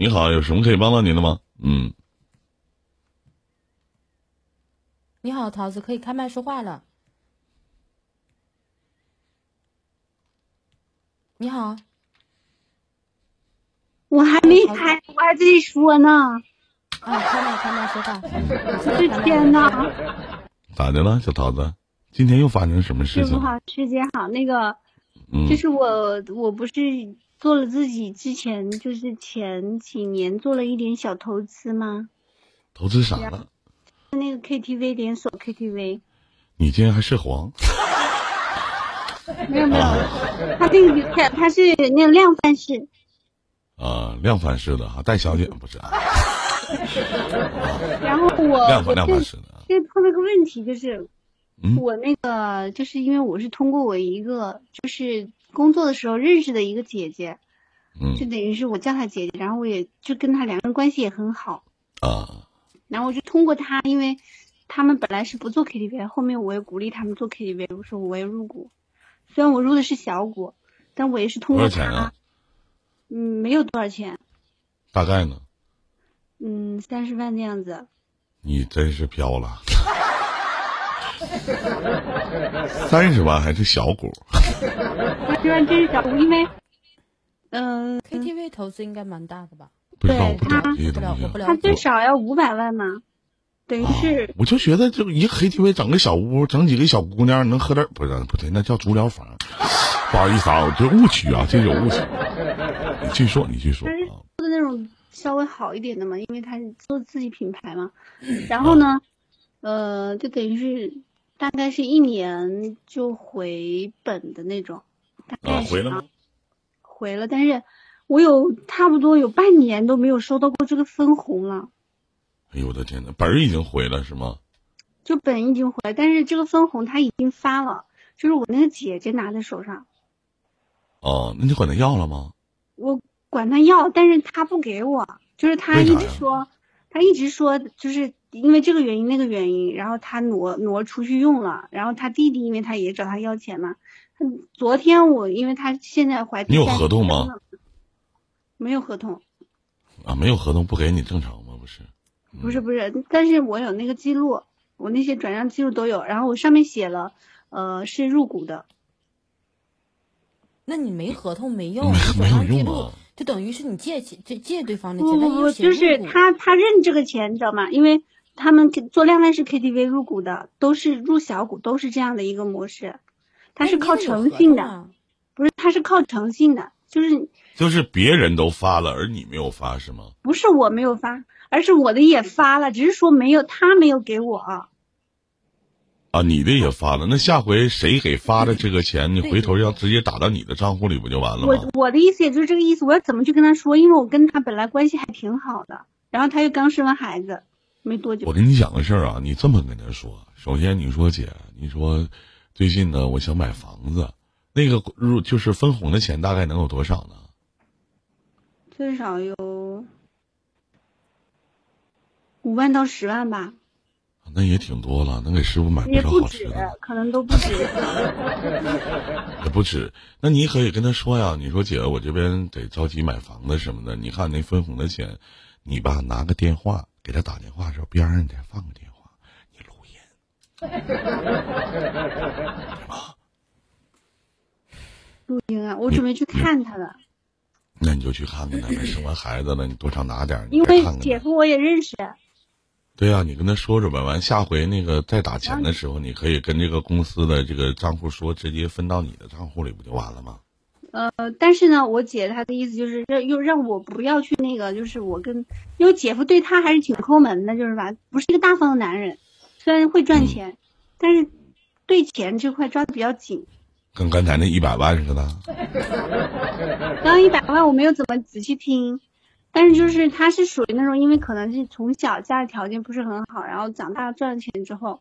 你好，有什么可以帮到您的吗？嗯，你好，桃子，可以开麦说话了。你好，我还没开，我还在说呢。啊，开麦开麦说话。天哪！咋的了，小桃子？今天又发生什么事情？师傅好，师姐好，那个，就是我，我不是做了自己之前就是前几年做了一点小投资吗？投资啥了？那个 KTV 连锁 KTV。你竟然还涉黄？没有没有，他那个他他是那个量贩式。啊，量贩式的哈，带小姐不是？然后我量贩量贩式的。现在碰到个问题就是。我那个就是因为我是通过我一个就是工作的时候认识的一个姐姐，嗯，就等于是我叫她姐姐，然后我也就跟她两个人关系也很好啊，然后我就通过她，因为他们本来是不做 KTV，后面我也鼓励他们做 KTV，我说我也入股，虽然我入的是小股，但我也是通过她，嗯，没有多少钱，大概呢？嗯，三十万的样子。你真是飘了。三十万还是小股？三十万真是小股，因为，嗯，KTV 投资应该蛮大的吧？对他，他最少要五百万呢，等于是。我就觉得，就一个 KTV 整个小屋，整几个小姑娘能喝点，不是不对，那叫足疗房。不好意思啊，我这误区啊，这有误区。你继续说，你继续说。做的那种稍微好一点的嘛，因为他是做自己品牌嘛。然后呢，呃，就等于是。大概是一年就回本的那种，啊，回了吗？回了，但是我有差不多有半年都没有收到过这个分红了。哎呦我的天呐，本儿已经回了是吗？就本已经回，但是这个分红他已经发了，就是我那个姐姐拿在手上。哦，那你管他要了吗？我管他要，但是他不给我，就是他一直说，他一直说就是。因为这个原因那个原因，然后他挪挪出去用了，然后他弟弟因为他也找他要钱嘛。昨天我因为他现在怀，你有合同吗？没有合同。啊，没有合同不给你正常吗？不是。不是不是，但是我有那个记录，我那些转账记录都有，然后我上面写了，呃，是入股的。那你没合同没用，没有用啊。就等于是你借钱借借对方的钱，不不就是他他认这个钱，你知道吗？因为。他们做量贩式 KTV 入股的都是入小股，都是这样的一个模式，它是靠诚信的，不是，它是靠诚信的，就是就是别人都发了，而你没有发是吗？不是我没有发，而是我的也发了，只是说没有他没有给我。啊，你的也发了，那下回谁给发的这个钱，你回头要直接打到你的账户里不就完了吗？我我的意思也就是这个意思，我要怎么去跟他说？因为我跟他本来关系还挺好的，然后他又刚生完孩子。没多久，我跟你讲个事儿啊，你这么跟他说。首先，你说姐，你说最近呢，我想买房子，那个入就是分红的钱大概能有多少呢？最少有五万到十万吧。那也挺多了，能给师傅买不少好吃的。可能都不止。也不止，那你可以跟他说呀，你说姐，我这边得着急买房子什么的，你看那分红的钱，你吧拿个电话。给他打电话的时候，边上你再放个电话，你录音，录音啊！我准备去看他了。那你就去看看他呗。生完孩子了，你多少拿点。因为姐夫我也认识。对呀，你跟他说说呗。完下回那个再打钱的时候，你可以跟这个公司的这个账户说，直接分到你的账户里，不就完了吗？呃，但是呢，我姐她的意思就是让又让我不要去那个，就是我跟，因为姐夫对他还是挺抠门的，就是吧，不是一个大方的男人，虽然会赚钱，但是对钱这块抓的比较紧。跟刚才那一百万似的。刚刚一百万我没有怎么仔细听，但是就是他是属于那种，因为可能是从小家里条件不是很好，然后长大赚了钱之后，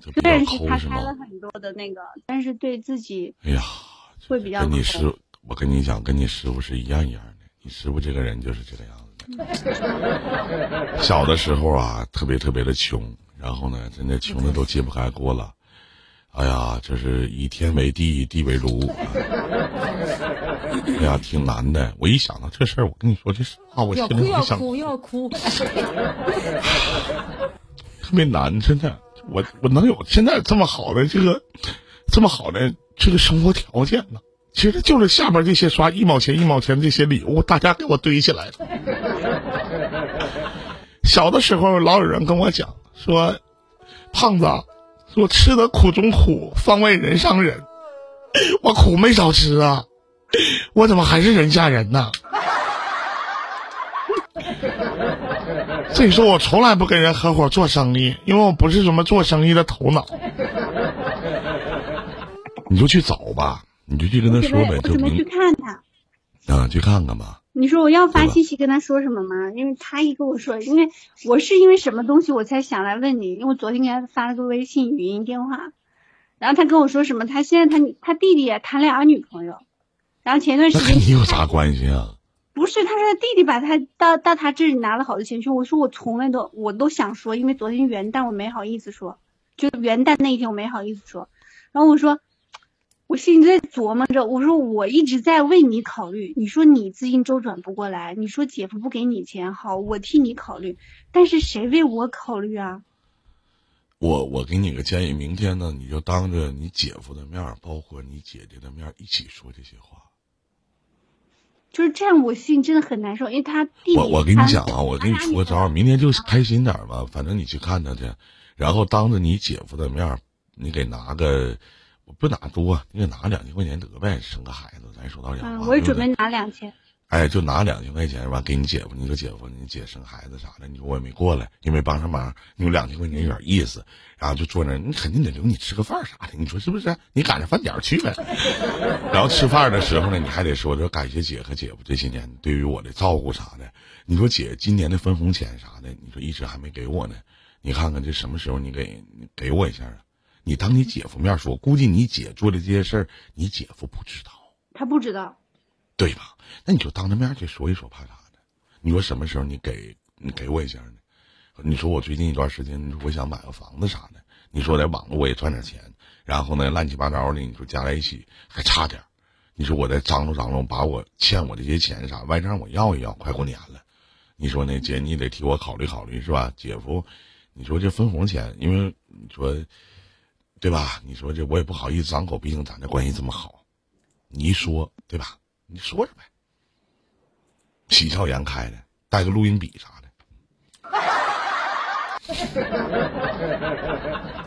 虽然是他开了很多的那个，但是对自己，哎呀。会比较跟你师，我跟你讲，跟你师傅是一样一样的。你师傅这个人就是这个样子的。小的时候啊，特别特别的穷，然后呢，真的穷的都揭不开锅了。哎呀，这是以天为地，地为炉。哎呀，挺难的。我一想到这事儿，我跟你说这话，我心里要想，哭要哭。特别难，真的。我我能有现在这么好的这个，这么好的这个生活条件呢？其实就是下边这些刷一毛钱一毛钱这些礼物，大家给我堆起来的。小的时候，老有人跟我讲说：“胖子，说吃得苦中苦，方为人上人。”我苦没少吃啊，我怎么还是人下人呢？所以说我从来不跟人合伙做生意，因为我不是什么做生意的头脑。你就去找吧，你就去跟他说呗，准备去看他。啊，去看看吧。你说我要发信息跟他说什么吗？因为他一跟我说，因为我是因为什么东西我才想来问你，因为我昨天给他发了个微信语音电话，然后他跟我说什么，他现在他他弟弟也谈俩女朋友，然后前段时间跟你有啥关系啊？不是，他说他弟弟把他到到他这里拿了好多钱去。我说我从来都我都想说，因为昨天元旦我没好意思说，就元旦那一天我没好意思说。然后我说，我心里在琢磨着，我说我一直在为你考虑。你说你资金周转不过来，你说姐夫不给你钱，好，我替你考虑。但是谁为我考虑啊？我我给你个建议，明天呢，你就当着你姐夫的面儿，包括你姐姐的面儿，一起说这些话。就是这样，我心里真的很难受，因为他弟弟。我我跟你讲啊，我给你出个招儿，明天就开心点儿吧。反正你去看他去，然后当着你姐夫的面儿，你给拿个，我不拿多，你给拿两千块钱得呗，生个孩子，咱说到人嗯，话。对不对我也准备拿两千。哎，就拿两千块钱完给你姐夫，你说姐夫，你姐生孩子啥的，你说我也没过来，也没帮上忙，你有两千块钱有点意思，然后就坐那儿，你肯定得留你吃个饭啥的，你说是不是？你赶上饭点儿去呗。然后吃饭的时候呢，你还得说说感谢姐和姐夫这些年对于我的照顾啥的。你说姐今年的分红钱啥的，你说一直还没给我呢，你看看这什么时候你给你给我一下啊？你当你姐夫面说，估计你姐做的这些事儿，你姐夫不知道。他不知道。对吧？那你就当着面去说一说，怕啥呢？你说什么时候你给你给我一下呢？你说我最近一段时间，你说我想买个房子啥的，你说在网络我也赚点钱，然后呢乱七八糟的，你说加在一起还差点儿，你说我再张罗张罗，把我欠我这些钱啥外账我要一要，快过年了，你说呢，姐你得替我考虑考虑是吧？姐夫，你说这分红钱，因为你说对吧？你说这我也不好意思张口，毕竟咱这关系这么好，你一说对吧？你说说呗，喜笑颜开的，带个录音笔啥的，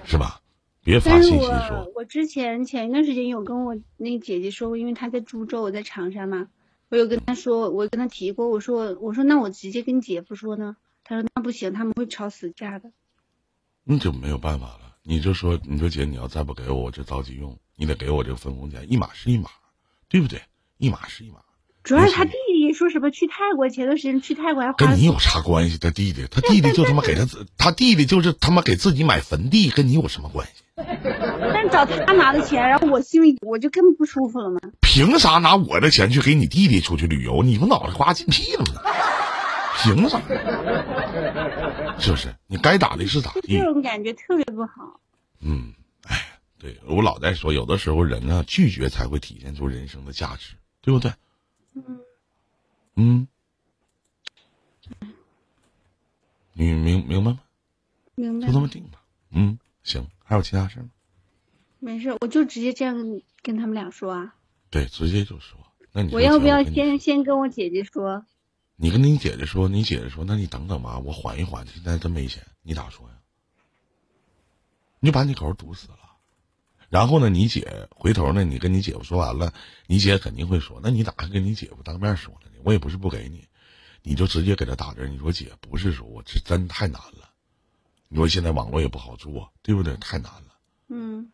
是吧？别发信息说，我之前前一段时间有跟我那个姐姐说过，因为她在株洲，我在长沙嘛，我有跟她说，我跟她提过，我说我说那我直接跟姐夫说呢，她说那不行，他们会吵死架的。那就没有办法了。你就说，你说姐，你要再不给我，我就着急用，你得给我这个分红钱，一码是一码，对不对？一码是一码。主要是他弟弟说什么去泰国，前段时间去泰国还花跟你有啥关系？他弟弟，他弟弟就他妈给他自，他弟弟就是他妈给自己买坟地，跟你有什么关系？但找他拿的钱，然后我心里我就更不舒服了嘛。凭啥拿我的钱去给你弟弟出去旅游？你们脑袋瓜进屁了吗？凭啥？是不是？你该咋地是咋地这。种感觉特别不好。嗯，哎，对我老在说，有的时候人呢拒绝才会体现出人生的价值，对不对？嗯，嗯，你明明白吗？明白就。这么定吧。嗯，行，还有其他事儿吗？没事，我就直接这样跟跟他们俩说啊。对，直接就说。那你要不要先先跟我姐姐说？你跟你姐姐说，你姐姐说，那你等等吧，我缓一缓，现在真没钱，你咋说呀？你就把你口堵死了。然后呢，你姐回头呢，你跟你姐夫说完了，你姐肯定会说，那你咋还跟你姐夫当面说了呢？我也不是不给你，你就直接给他打字，你说姐不是说我这真太难了，你说现在网络也不好做，对不对？太难了。嗯，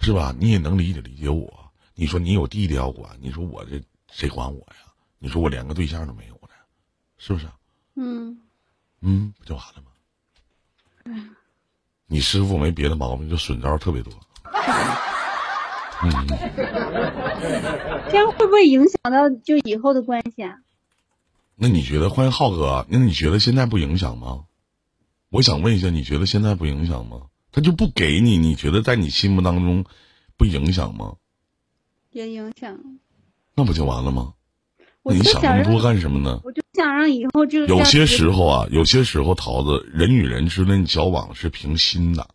是吧？你也能理解理解我。你说你有弟弟要管，你说我这谁管我呀？你说我连个对象都没有呢，是不是？嗯，嗯，不就完了吗？你师傅没别的毛病，就损招特别多。嗯，这样会不会影响到就以后的关系啊？那你觉得欢迎浩哥？那你觉得现在不影响吗？我想问一下，你觉得现在不影响吗？他就不给你，你觉得在你心目当中不影响吗？也影响。那不就完了吗？我你想那么多干什么呢？我就想让以后就有些时候啊，有些时候桃子人与人之间交往是凭心的。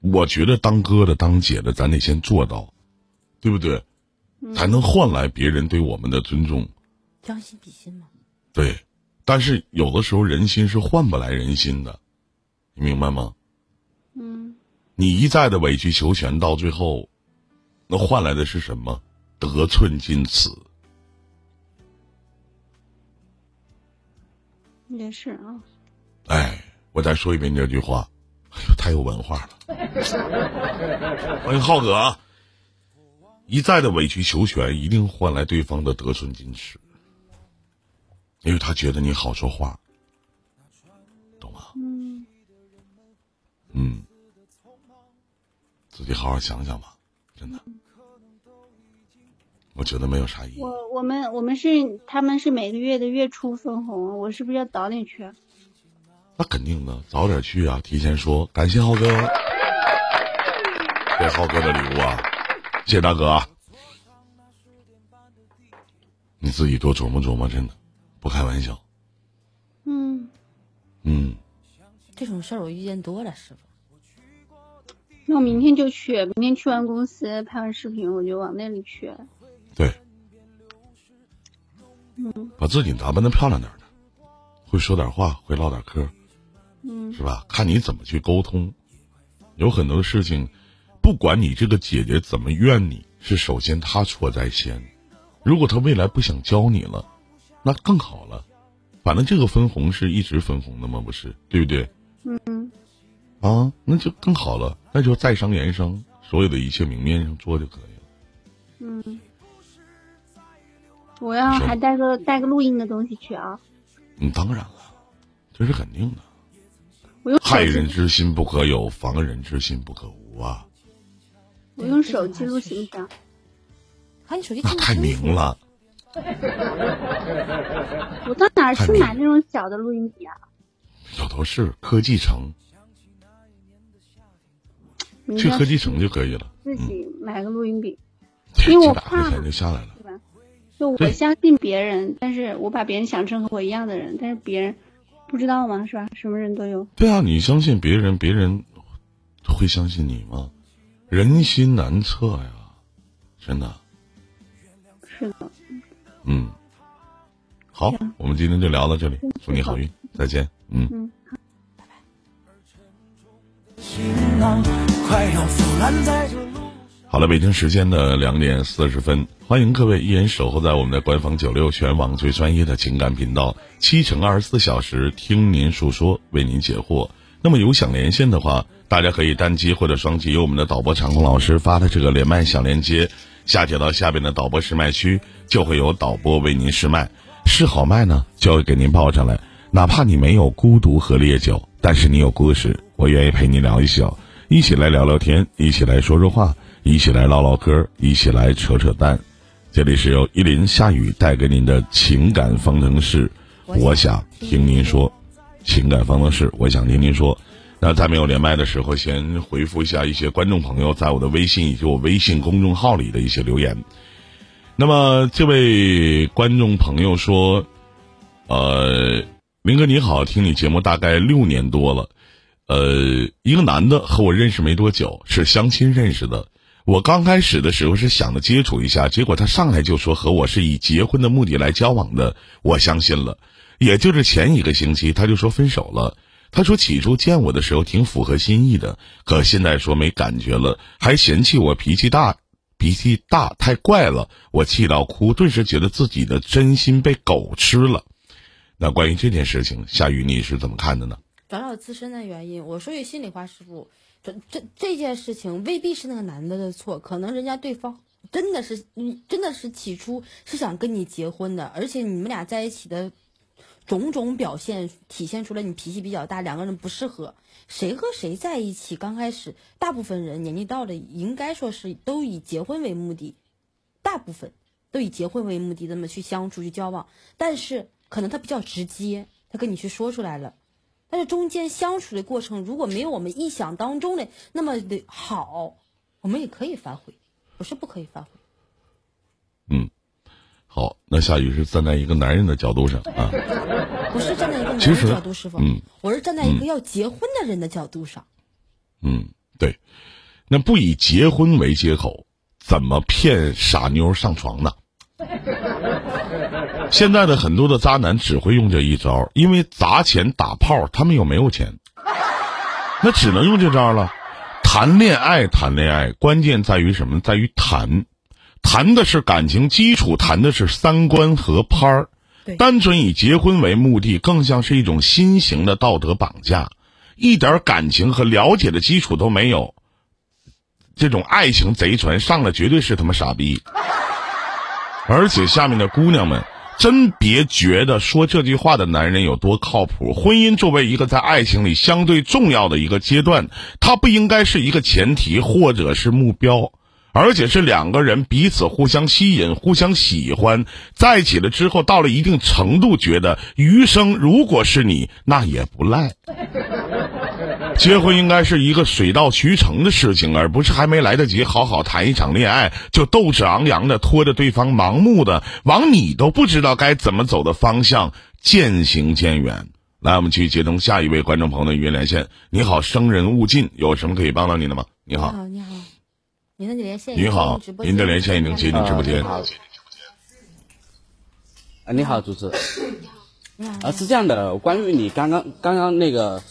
我觉得当哥的当姐的，咱得先做到，对不对？才能换来别人对我们的尊重。将心比心嘛。对，但是有的时候人心是换不来人心的，你明白吗？嗯。你一再的委曲求全，到最后，那换来的是什么？得寸进尺。也是啊。哎，我再说一遍这句话，哎呦，太有文化了。欢 迎浩哥啊，一再的委曲求全，一定换来对方的得寸进尺，因为他觉得你好说话，懂吗？嗯。嗯。自己好好想想吧，真的。我觉得没有啥意义。我我们我们是他们是每个月的月初分红，我是不是要早点去？那肯定的，早点去啊！提前说，感谢浩哥，给浩哥的礼物啊，谢谢大哥。你自己多琢磨琢磨，真的，不开玩笑。嗯。嗯。这种事儿我遇见多了，师傅。那我明天就去，明天去完公司拍完视频，我就往那里去。对，嗯，把自己打扮的漂亮点的，会说点话，会唠点嗑，嗯，是吧？看你怎么去沟通。有很多的事情，不管你这个姐姐怎么怨你，是首先她错在先。如果她未来不想教你了，那更好了。反正这个分红是一直分红的嘛，不是？对不对？嗯。啊，那就更好了，那就在商言商，所有的一切明面上做就可以了。嗯。我要还带个带个录音的东西去啊！嗯，当然了，这是肯定的。我用害人之心不可有，防人之心不可无啊！我用手机录行不行？啊，你手机那太明了。我到哪儿去买那种小的录音笔啊？有头是科技城，去科技城就可以了。自己买个录音笔，因为我怕就下来了。就我相信别人，但是我把别人想成和我一样的人，但是别人不知道吗？是吧？什么人都有。对啊，你相信别人，别人会相信你吗？人心难测呀，真的。是的。嗯。好，我们今天就聊到这里，祝你好运，再见。嗯。嗯，拜拜。好了，北京时间的两点四十分，欢迎各位依然守候在我们的官方九六全网最专业的情感频道，七乘二十四小时听您诉说，为您解惑。那么有想连线的话，大家可以单击或者双击由我们的导播长空老师发的这个连麦小连接，下接到下边的导播试麦区，就会有导播为您试麦，试好麦呢，就会给您报上来。哪怕你没有孤独和烈酒，但是你有故事，我愿意陪你聊一宿，一起来聊聊天，一起来说说话。一起来唠唠嗑，一起来扯扯淡。这里是由依林夏雨带给您的情感方程式，我想听您说。情感方程式，我想听您说。那在没有连麦的时候，先回复一下一些观众朋友在我的微信以及我微信公众号里的一些留言。那么这位观众朋友说：“呃，林哥你好，听你节目大概六年多了。呃，一个男的和我认识没多久，是相亲认识的。”我刚开始的时候是想着接触一下，结果他上来就说和我是以结婚的目的来交往的，我相信了。也就是前一个星期他就说分手了。他说起初见我的时候挺符合心意的，可现在说没感觉了，还嫌弃我脾气大，脾气大太怪了，我气到哭，顿时觉得自己的真心被狗吃了。那关于这件事情，夏雨你是怎么看的呢？找找自身的原因。我说句心里话，师傅。这这这件事情未必是那个男的的错，可能人家对方真的是，你真的是起初是想跟你结婚的，而且你们俩在一起的种种表现体现出来你脾气比较大，两个人不适合。谁和谁在一起，刚开始大部分人年纪到了，应该说是都以结婚为目的，大部分都以结婚为目的这么去相处去交往，但是可能他比较直接，他跟你去说出来了。但是中间相处的过程如果没有我们意想当中的那么的好，我们也可以反悔，不是不可以反悔。嗯，好，那夏雨是站在一个男人的角度上啊，不是站在一个男人角度，师傅？嗯我是站在一个要结婚的人的角度上。嗯，对，那不以结婚为借口，怎么骗傻妞上床呢？现在的很多的渣男只会用这一招，因为砸钱打炮，他们又没有钱，那只能用这招了。谈恋爱，谈恋爱，关键在于什么？在于谈，谈的是感情基础，谈的是三观合拍儿。单纯以结婚为目的，更像是一种新型的道德绑架，一点感情和了解的基础都没有。这种爱情贼船上了，绝对是他妈傻逼。而且下面的姑娘们，真别觉得说这句话的男人有多靠谱。婚姻作为一个在爱情里相对重要的一个阶段，它不应该是一个前提或者是目标，而且是两个人彼此互相吸引、互相喜欢，在一起了之后，到了一定程度，觉得余生如果是你，那也不赖。结婚应该是一个水到渠成的事情，而不是还没来得及好好谈一场恋爱，就斗志昂扬的拖着对方盲目的往你都不知道该怎么走的方向渐行渐远。来，我们去接通下一位观众朋友的语音连线。你好，生人勿近，有什么可以帮到您的吗？你好，你好，您的连线已你好您的连线已经接进直播间啊。好啊，你好，主持。你好，啊，是这样的，关于你刚刚刚刚那个，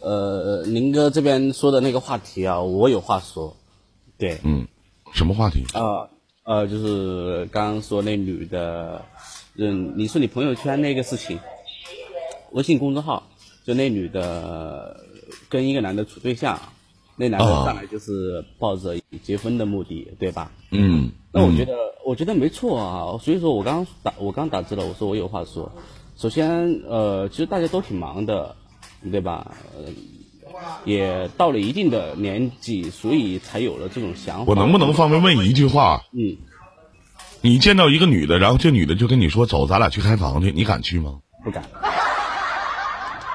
呃，林哥这边说的那个话题啊，我有话说。对，嗯，什么话题？呃呃，就是刚刚说那女的，嗯，你说你朋友圈那个事情，微信公众号，就那女的跟一个男的处对象，那男的啊上来就是抱着结婚的目的，对吧？嗯，嗯那我觉得，我觉得没错啊。所以说我刚刚打，我刚打字了，我说我有话说。首先，呃，其实大家都挺忙的，对吧？呃，也到了一定的年纪，所以才有了这种想法。我能不能方便问一句话？嗯，你见到一个女的，然后这女的就跟你说走，咱俩去开房去，你敢去吗？不敢。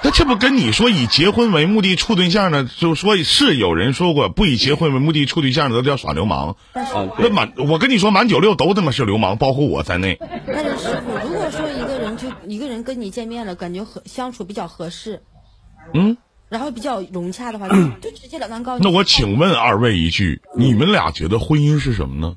那这不跟你说以结婚为目的处对象呢？就说是有人说过，不以结婚为目的处对象的都叫耍流氓。但是啊，那，满我跟你说，满九六都他妈是流氓，包括我在内。但是师傅，如果说一个人就一个人跟你见面了，感觉合相处比较合适，嗯，然后比较融洽的话，就 就直截了当告诉你。那我请问二位一句，你们俩觉得婚姻是什么呢？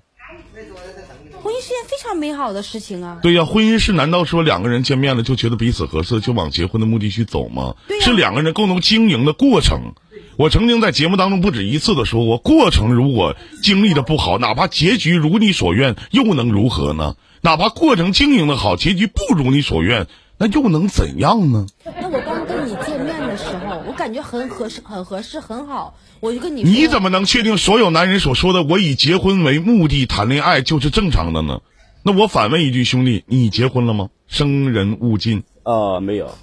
婚姻是件非常美好的事情啊。对呀、婚姻是难道说两个人见面了就觉得彼此合适，就往结婚的目的去走吗？是两个人共同经营的过程。我曾经在节目当中不止一次的说过，过程如果经历的不好，哪怕结局如你所愿，又能如何呢？哪怕过程经营的好，结局不如你所愿，那又能怎样呢？那我刚跟你见面的时候，我感觉很合适，很合适，很好。我就跟你说，你怎么能确定所有男人所说的“我以结婚为目的谈恋爱”就是正常的呢？那我反问一句，兄弟，你结婚了吗？生人勿近。呃，没有，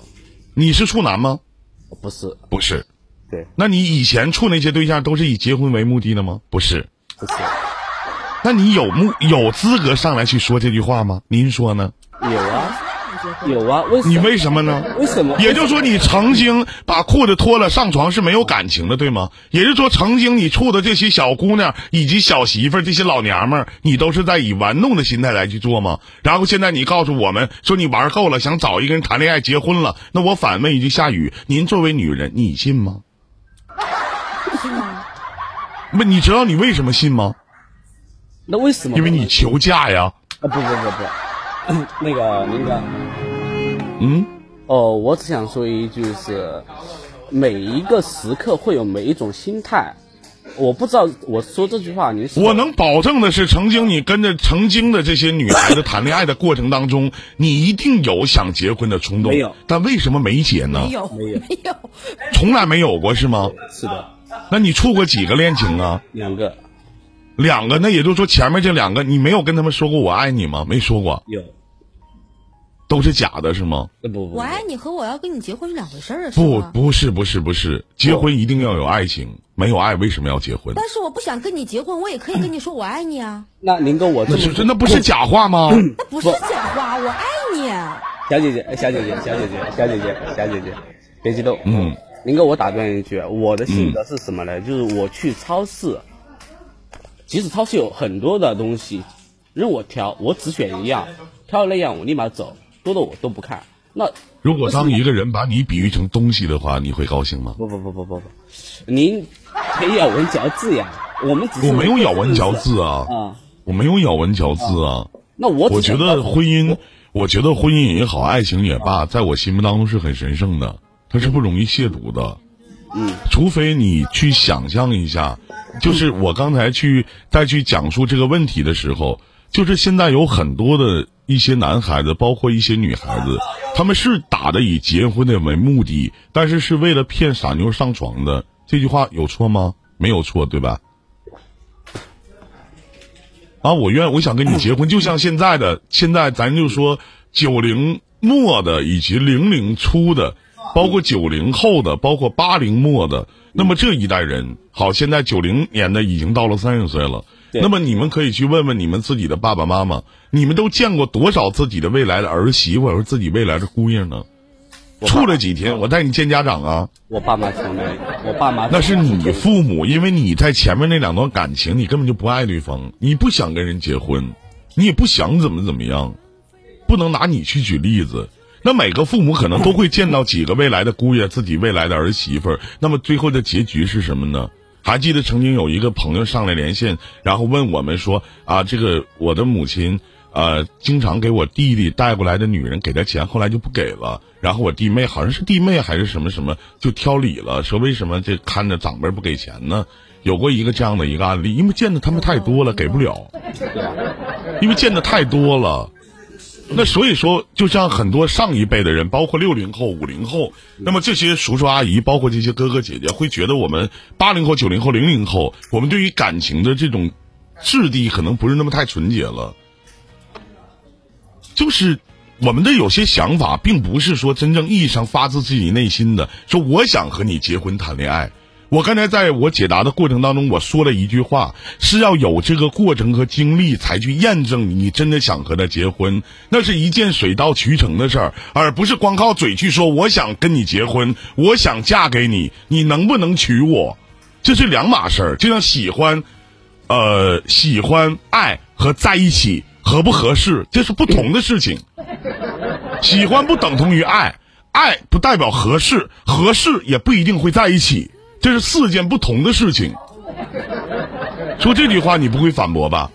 你是处男吗？不是，不是。对，那你以前处那些对象都是以结婚为目的的吗？不是。不是，那你有目有资格上来去说这句话吗？您说呢？有啊，有啊，为什么？你为什么呢？为什么？也就是说，你曾经把裤子脱了上床是没有感情的，对吗？也就是说，曾经你处的这些小姑娘以及小媳妇儿、这些老娘们儿，你都是在以玩弄的心态来去做吗？然后现在你告诉我们说你玩够了，想找一个人谈恋爱、结婚了，那我反问一句：夏雨，您作为女人，你信吗？信吗？不，你知道你为什么信吗？那为什么？因为你求嫁呀。啊，不不不不，那个林哥。嗯，哦，我只想说一句是，每一个时刻会有每一种心态。我不知道我说这句话你是我能保证的是，曾经你跟着曾经的这些女孩子谈恋爱的过程当中，你一定有想结婚的冲动。没有，但为什么没结呢？没有，没有没有。从来没有过是吗？是的，那你处过几个恋情啊？两个两个，那也就是说前面这两个你没有跟他们说过我爱你吗？没说过，有，都是假的是吗？呃不不，我爱你和我要跟你结婚是两回事儿啊，是不，不是，不是，不是，结婚一定要有爱情，没有爱为什么要结婚？但是我不想跟你结婚，我也可以跟你说我爱你啊，那林哥我这是那不是假话吗？那不是假话，我爱你。小姐姐，小姐姐，小姐姐，小姐姐，小姐姐，别激动。嗯，林哥，我打断一句，我的性格是什么呢？就是我去超市，即使超市有很多的东西任我挑，我只选一样，挑了那样我立马走，多的我都不看。那如果当一个人把你比喻成东西的话，你会高兴吗？不不不不不不，您可以咬文嚼字呀。我们只是我没有咬文嚼字啊，啊。我没有咬文嚼字啊。那我我觉得婚姻，我觉得婚姻也好，爱情也罢，在我心目当中是很神圣的，它是不容易亵渎的。嗯，除非你去想象一下，就是我刚才去再去讲述这个问题的时候，就是现在有很多的一些男孩子，包括一些女孩子，他们是打的以结婚的为目的，但是是为了骗傻妞上床的。这句话有错吗？没有错，对吧？啊，我愿我想跟你结婚，就像现在的，现在咱就说九零末的以及零零初的，包括九零后的，包括八零末的，那么这一代人，好，现在九零年的已经到了三十岁了，对那么你们可以去问问你们自己的爸爸妈妈，你们都见过多少自己的未来的儿媳妇或者自己未来的姑爷呢？处了几天，我带你见家长啊。我爸妈从来，我爸妈那是你父母，因为你在前面那两段感情，你根本就不爱对方，你不想跟人结婚，你也不想怎么怎么样，不能拿你去举例子。那每个父母可能都会见到几个未来的姑爷，自己未来的儿媳妇儿。那么最后的结局是什么呢？还记得曾经有一个朋友上来连线，然后问我们说啊，这个我的母亲呃经常给我弟弟带过来的女人给他钱，后来就不给了。然后我弟妹好像是弟妹还是什么什么，就挑理了，说为什么这看着长辈不给钱呢？有过一个这样的一个案例，因为见的他们太多了，给不了，因为见的太多了。那所以说，就像很多上一辈的人，包括六零后、五零后，那么这些叔叔阿姨，包括这些哥哥姐姐，会觉得我们八零后、九零后、零零后，我们对于感情的这种质地可能不是那么太纯洁了。就是我们的有些想法，并不是说真正意义上发自自己内心的，说我想和你结婚谈恋爱。我刚才在我解答的过程当中，我说了一句话，是要有这个过程和经历，才去验证你真的想和他结婚。那是一件水到渠成的事儿，而不是光靠嘴去说我想跟你结婚，我想嫁给你，你能不能娶我？这是两码事儿。就像喜欢，呃，喜欢、爱和在一起合不合适，这是不同的事情。喜欢不等同于爱，爱不代表合适，合适也不一定会在一起，这是四件不同的事情。说这句话你不会反驳吧？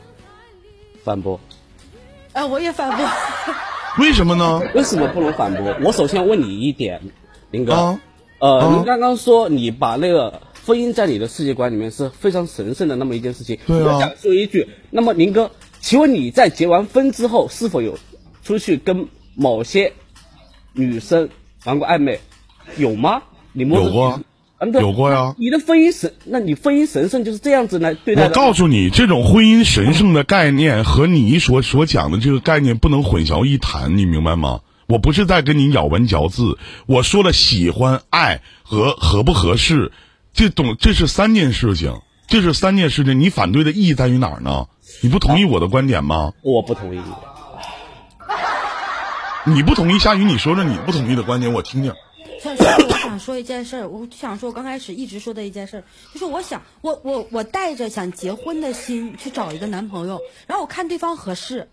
反驳。哎，我也反驳。为什么呢？为什么不能反驳？我首先问你一点，林哥，啊呃，啊您刚刚说你把那个婚姻在你的世界观里面是非常神圣的那么一件事情。对啊我想说一句，那么林哥，请问你在结完婚之后是否有出去跟某些女生玩过暧昧？有吗？你摸着有过嗯，对有过呀你的婚姻神，那你婚姻神圣就是这样子来对待我。告诉你，这种婚姻神圣的概念和你所所讲的这个概念不能混淆一谈，你明白吗？我不是在跟你咬文嚼字，我说了喜欢、爱和合不合适，这懂这是三件事情，这是三件事情。你反对的意义在于哪儿呢？你不同意我的观点吗？我不同意。你不同意，夏雨，你说说你不同意的观点，我听听。想说，一件事儿，我就想说我刚开始一直说的一件事儿，就是我想，我我我带着想结婚的心去找一个男朋友，然后我看对方合适，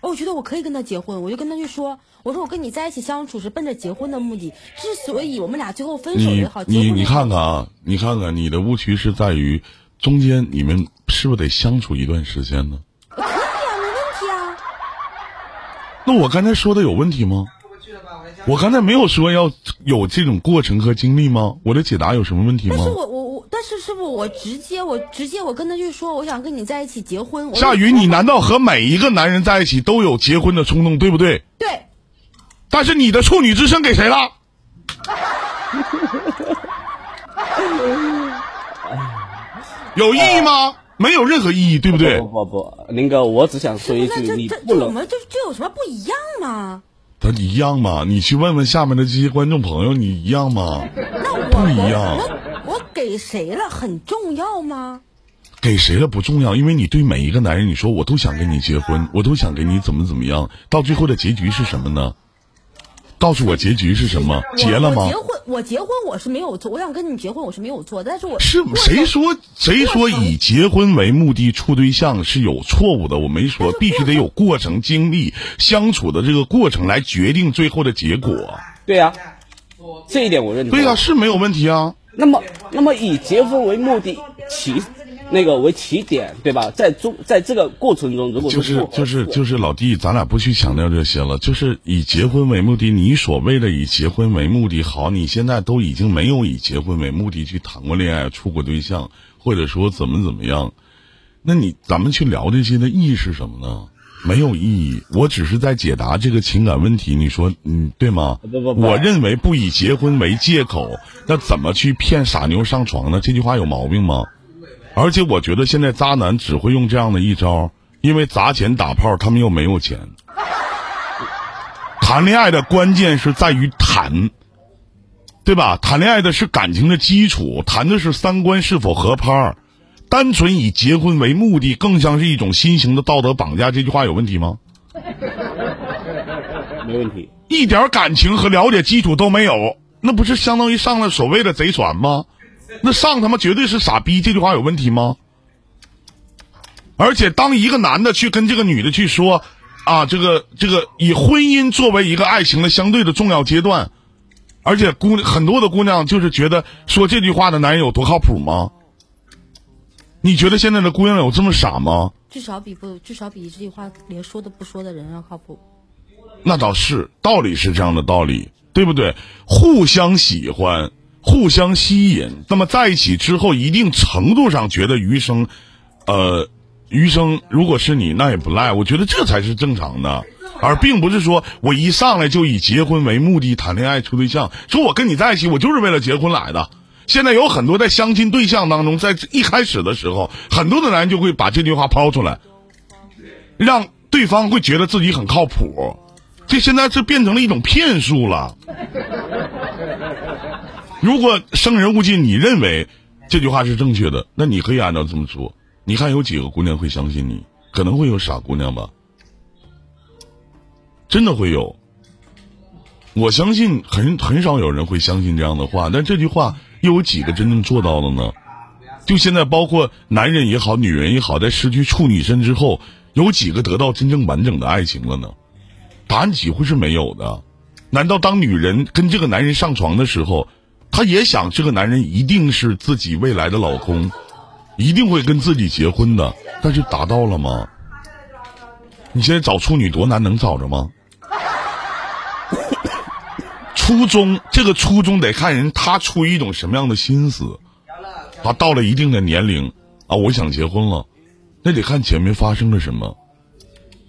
哦我觉得我可以跟他结婚，我就跟他去说，我说我跟你在一起相处是奔着结婚的目的，之所以我们俩最后分手你也好，你你看看啊，你看看你的误区是在于中间你们是不是得相处一段时间呢？可以啊，没问题啊。那我刚才说的有问题吗？我刚才没有说要有这种过程和经历吗？我的解答有什么问题吗但是？我我我，但是师傅，我直接我直接我跟他去说，我想跟你在一起结婚。夏雨，你难道和每一个男人在一起都有结婚的冲动，对不对？对但是你的处女之身给谁了？有意义吗？没有任何意义，对不对不？不不，林哥，我只想说一句，你不能这这我们这这有什么不一样吗？他一样吗？你去问问下面的这些观众朋友，你一样吗？那我不一样我我给谁了很重要吗？给谁了不重要，因为你对每一个男人，你说我都想跟你结婚，我都想跟你怎么怎么样，到最后的结局是什么呢？告诉我结局是什么？结了吗？结婚，我结婚我是没有错，我想跟你结婚我是没有错，但是我是谁说谁说以结婚为目的处对象是有错误的？我没说，必须得有过程经历相处的这个过程来决定最后的结果。对呀，这一点我认同。对呀，是没有问题啊。那么，那么以结婚为目的起。那个为起点，对吧？在中在这个过程中，如果就是就是就是老弟，咱俩不去强调这些了。就是以结婚为目的，你所谓的以结婚为目的，好，你现在都已经没有以结婚为目的去谈过恋爱、处过对象，或者说怎么怎么样，那你咱们去聊这些的意义是什么呢？没有意义。我只是在解答这个情感问题。你说，嗯，对吗？不不不，我认为不以结婚为借口，那怎么去骗傻妞上床呢？这句话有毛病吗？而且我觉得现在渣男只会用这样的一招，因为砸钱打炮，他们又没有钱。谈恋爱的关键是在于谈，对吧？谈恋爱的是感情的基础，谈的是三观是否合拍。单纯以结婚为目的，更像是一种新型的道德绑架。这句话有问题吗？没问题。一点感情和了解基础都没有，那不是相当于上了所谓的贼船吗？那上他妈绝对是傻逼，这句话有问题吗？而且当一个男的去跟这个女的去说，啊，这个这个以婚姻作为一个爱情的相对的重要阶段，而且姑很多的姑娘就是觉得说这句话的男人有多靠谱吗？你觉得现在的姑娘有这么傻吗？至少比不至少比这句话连说都不说的人要靠谱。那倒是，道理是这样的道理，对不对？互相喜欢。互相吸引，那么在一起之后，一定程度上觉得余生，呃，余生如果是你，那也不赖。我觉得这才是正常的，而并不是说我一上来就以结婚为目的谈恋爱处对象，说我跟你在一起，我就是为了结婚来的。现在有很多在相亲对象当中，在一开始的时候，很多的男人就会把这句话抛出来，让对方会觉得自己很靠谱。这现在是变成了一种骗术了。如果生人勿近，你认为这句话是正确的，那你可以按照这么做。你看有几个姑娘会相信你？可能会有傻姑娘吧，真的会有。我相信很很少有人会相信这样的话，但这句话又有几个真正做到了呢？就现在，包括男人也好，女人也好，在失去处女身之后，有几个得到真正完整的爱情了呢？答案几乎是没有的。难道当女人跟这个男人上床的时候？她也想这个男人一定是自己未来的老公，一定会跟自己结婚的，但是达到了吗？你现在找处女多难，能找着吗？初衷这个初衷得看人他出于一种什么样的心思，啊，到了一定的年龄啊，我想结婚了，那得看前面发生了什么。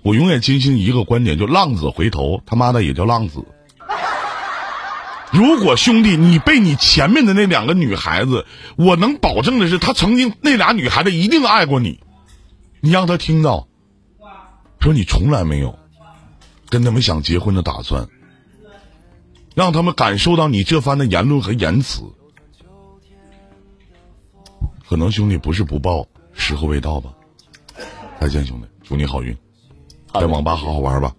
我永远坚信一个观点，就浪子回头，他妈的也叫浪子。如果兄弟，你被你前面的那两个女孩子，我能保证的是，她曾经那俩女孩子一定爱过你。你让她听到，说你从来没有跟他们想结婚的打算，让他们感受到你这番的言论和言辞。可能兄弟不是不报，时候未到吧。再见，兄弟，祝你好运，在网吧好好玩吧。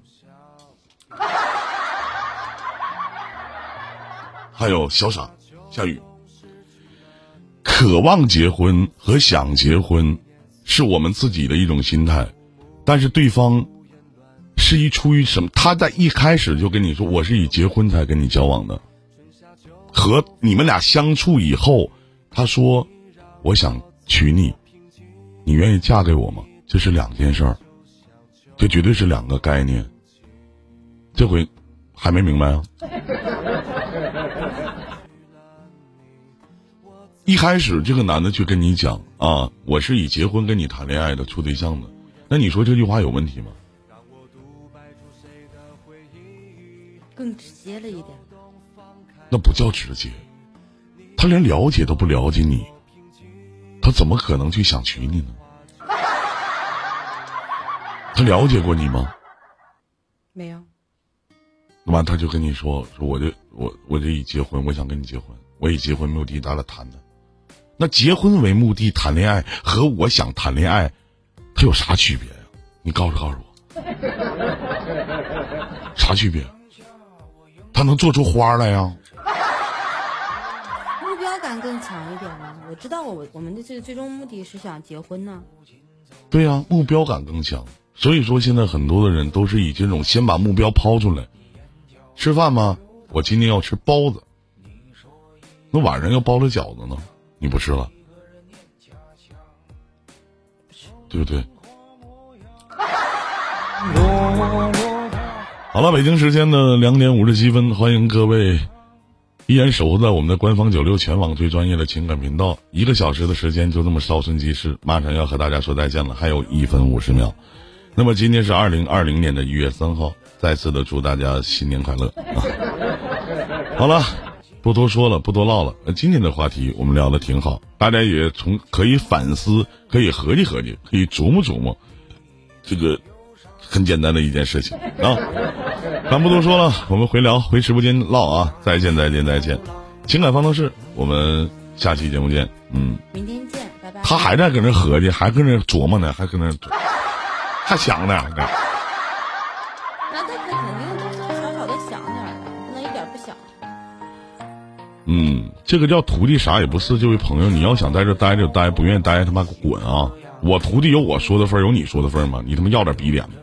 还有小傻，下雨。渴望结婚和想结婚，是我们自己的一种心态，但是对方是一出于什么？他在一开始就跟你说，我是以结婚才跟你交往的。和你们俩相处以后，他说我想娶你，你愿意嫁给我吗？这是两件事儿，这绝对是两个概念。这回还没明白啊？一开始这个男的就跟你讲啊，我是以结婚跟你谈恋爱的处对象的，那你说这句话有问题吗？更直接了一点。那不叫直接，他连了解都不了解你，他怎么可能去想娶你呢？他了解过你吗？没有。那完他就跟你说说，我就我我就以结婚，我想跟你结婚，我以结婚目的咱俩谈的。那结婚为目的谈恋爱和我想谈恋爱，它有啥区别呀？你告诉告诉我，啥区别？他能做出花来呀。目标感更强一点呢。我知道我我们的这个最终目的是想结婚呢。对呀，目标感更强。所以说，现在很多的人都是以这种先把目标抛出来。吃饭吗？我今天要吃包子。那晚上要包了饺子呢？你不吃了，对不对？好了，北京时间的两点五十七分，欢迎各位依然守护在我们的官方九六全网最专业的情感频道。一个小时的时间就这么稍瞬即逝，马上要和大家说再见了，还有一分五十秒。那么今天是二零二零年的一月三号，再次的祝大家新年快乐啊！好了，不多说了，不多唠了。今天的话题我们聊的挺好，大家也从可以反思，可以合计合计，可以琢磨琢磨，这个很简单的一件事情啊。咱不多说了，我们回聊，回直播间唠啊！再见，再见，再见！情感方程式，我们下期节目见。嗯，明天见，拜拜。他还在搁那合计，还搁那琢磨呢，还搁那。还想呢，嗯，这个叫徒弟啥也不是，这位朋友，你要想在这待着待，不愿意待，他妈滚啊！我徒弟有我说的份有你说的份吗？你他妈要点逼脸吗？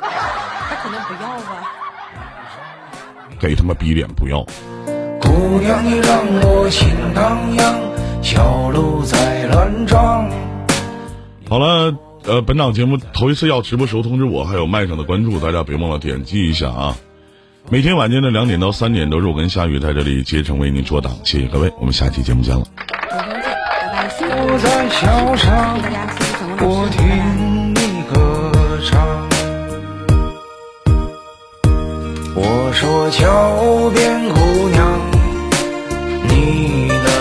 他肯定不要吧？给他妈逼脸不要。姑娘，你让我心荡漾，小鹿在乱撞。好了。呃，本档节目头一次要直播时候通知我，还有麦上的关注，大家别忘了点击一下啊！每天晚间的两点到三点，都是我跟夏雨在这里竭诚为您做档。谢谢各位，我们下期节目见了。我说桥边姑娘，你的。